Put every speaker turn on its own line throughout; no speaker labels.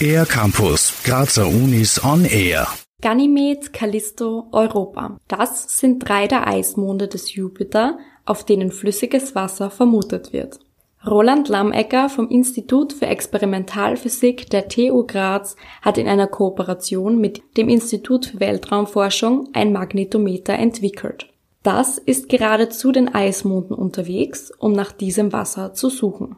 Air Campus, Grazer Unis on Air.
Ganymed, Callisto, Europa. Das sind drei der Eismonde des Jupiter, auf denen flüssiges Wasser vermutet wird. Roland Lammecker vom Institut für Experimentalphysik der TU Graz hat in einer Kooperation mit dem Institut für Weltraumforschung ein Magnetometer entwickelt. Das ist gerade zu den Eismonden unterwegs, um nach diesem Wasser zu suchen.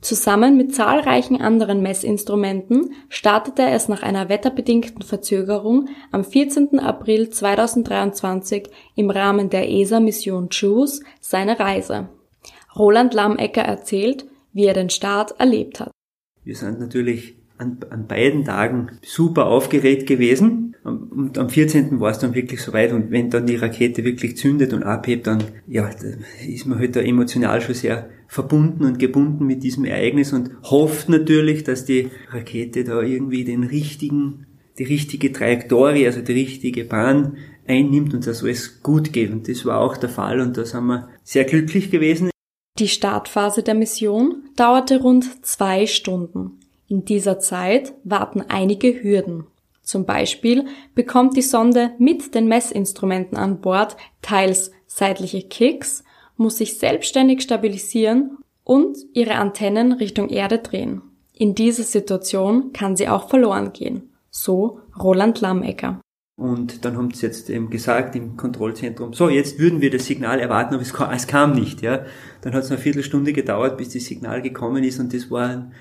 Zusammen mit zahlreichen anderen Messinstrumenten startete es nach einer wetterbedingten Verzögerung am 14. April 2023 im Rahmen der ESA-Mission JUICE seine Reise. Roland Lammecker erzählt, wie er den Start erlebt hat.
Wir sind natürlich an, an beiden Tagen super aufgeregt gewesen. Und am 14. war es dann wirklich soweit und wenn dann die Rakete wirklich zündet und abhebt, dann ja, da ist man halt da emotional schon sehr verbunden und gebunden mit diesem Ereignis und hofft natürlich, dass die Rakete da irgendwie den richtigen, die richtige Trajektorie, also die richtige Bahn einnimmt und dass alles gut geht. Und das war auch der Fall und da sind wir sehr glücklich gewesen.
Die Startphase der Mission dauerte rund zwei Stunden. In dieser Zeit warten einige Hürden. Zum Beispiel bekommt die Sonde mit den Messinstrumenten an Bord teils seitliche Kicks, muss sich selbstständig stabilisieren und ihre Antennen Richtung Erde drehen. In dieser Situation kann sie auch verloren gehen. So Roland Lammecker.
Und dann haben sie jetzt eben gesagt im Kontrollzentrum, so, jetzt würden wir das Signal erwarten, aber es kam, es kam nicht. Ja. Dann hat es eine Viertelstunde gedauert, bis das Signal gekommen ist und das waren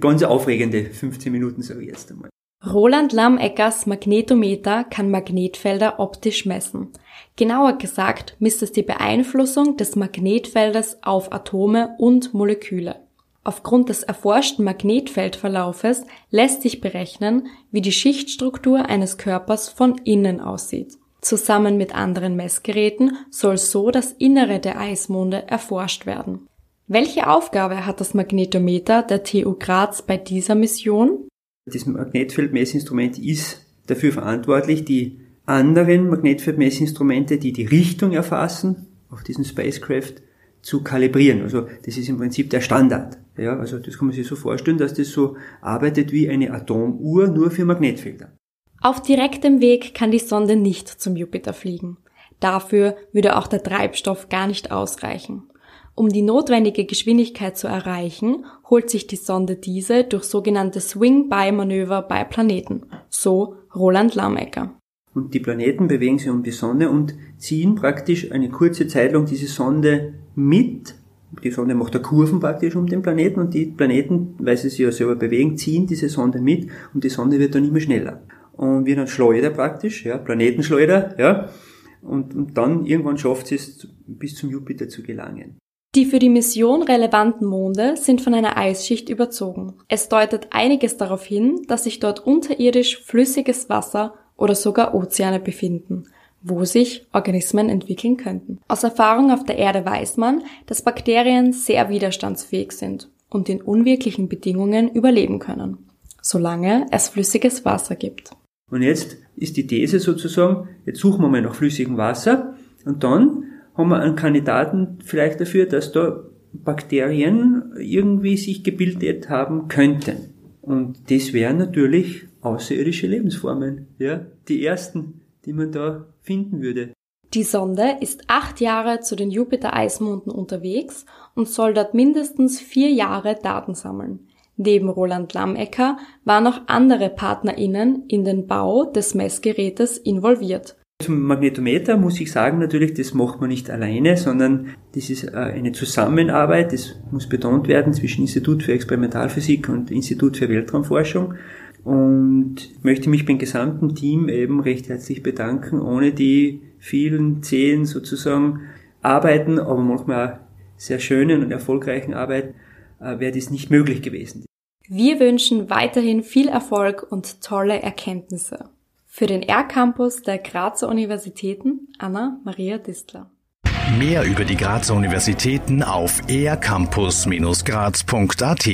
ganz aufregende 15 Minuten, sage ich jetzt einmal.
Roland Lammeckers Magnetometer kann Magnetfelder optisch messen. Genauer gesagt misst es die Beeinflussung des Magnetfeldes auf Atome und Moleküle. Aufgrund des erforschten Magnetfeldverlaufes lässt sich berechnen, wie die Schichtstruktur eines Körpers von innen aussieht. Zusammen mit anderen Messgeräten soll so das Innere der Eismonde erforscht werden. Welche Aufgabe hat das Magnetometer der TU Graz bei dieser Mission?
Das Magnetfeldmessinstrument ist dafür verantwortlich, die anderen Magnetfeldmessinstrumente, die die Richtung erfassen, auf diesen Spacecraft zu kalibrieren. Also das ist im Prinzip der Standard. Ja, also das kann man sich so vorstellen, dass das so arbeitet wie eine Atomuhr nur für Magnetfelder.
Auf direktem Weg kann die Sonde nicht zum Jupiter fliegen. Dafür würde auch der Treibstoff gar nicht ausreichen. Um die notwendige Geschwindigkeit zu erreichen, holt sich die Sonde diese durch sogenannte Swing-by-Manöver bei Planeten. So Roland Lammecker.
Und die Planeten bewegen sich um die Sonne und ziehen praktisch eine kurze Zeit lang diese Sonde mit. Die Sonde macht da Kurven praktisch um den Planeten und die Planeten, weil sie sich ja selber bewegen, ziehen diese Sonde mit und die Sonde wird dann immer schneller. Und wird dann Schleuder praktisch, ja, Planetenschleuder, ja. Und, und dann irgendwann schafft sie es, bis zum Jupiter zu gelangen.
Die für die Mission relevanten Monde sind von einer Eisschicht überzogen. Es deutet einiges darauf hin, dass sich dort unterirdisch flüssiges Wasser oder sogar Ozeane befinden, wo sich Organismen entwickeln könnten. Aus Erfahrung auf der Erde weiß man, dass Bakterien sehr widerstandsfähig sind und in unwirklichen Bedingungen überleben können, solange es flüssiges Wasser gibt.
Und jetzt ist die These sozusagen, jetzt suchen wir mal nach flüssigem Wasser und dann haben wir einen Kandidaten vielleicht dafür, dass da Bakterien irgendwie sich gebildet haben könnten. Und das wären natürlich außerirdische Lebensformen, ja, die ersten, die man da finden würde.
Die Sonde ist acht Jahre zu den Jupiter-Eismonden unterwegs und soll dort mindestens vier Jahre Daten sammeln. Neben Roland Lammecker waren auch andere PartnerInnen in den Bau des Messgerätes involviert.
Zum Magnetometer muss ich sagen, natürlich, das macht man nicht alleine, sondern das ist äh, eine Zusammenarbeit, das muss betont werden, zwischen Institut für Experimentalphysik und Institut für Weltraumforschung. Und möchte mich beim gesamten Team eben recht herzlich bedanken, ohne die vielen zehn sozusagen Arbeiten, aber manchmal auch sehr schönen und erfolgreichen Arbeit, äh, wäre das nicht möglich gewesen.
Wir wünschen weiterhin viel Erfolg und tolle Erkenntnisse. Für den R-Campus der Grazer Universitäten Anna Maria Distler.
Mehr über die Grazer Universitäten auf ercampus-graz.at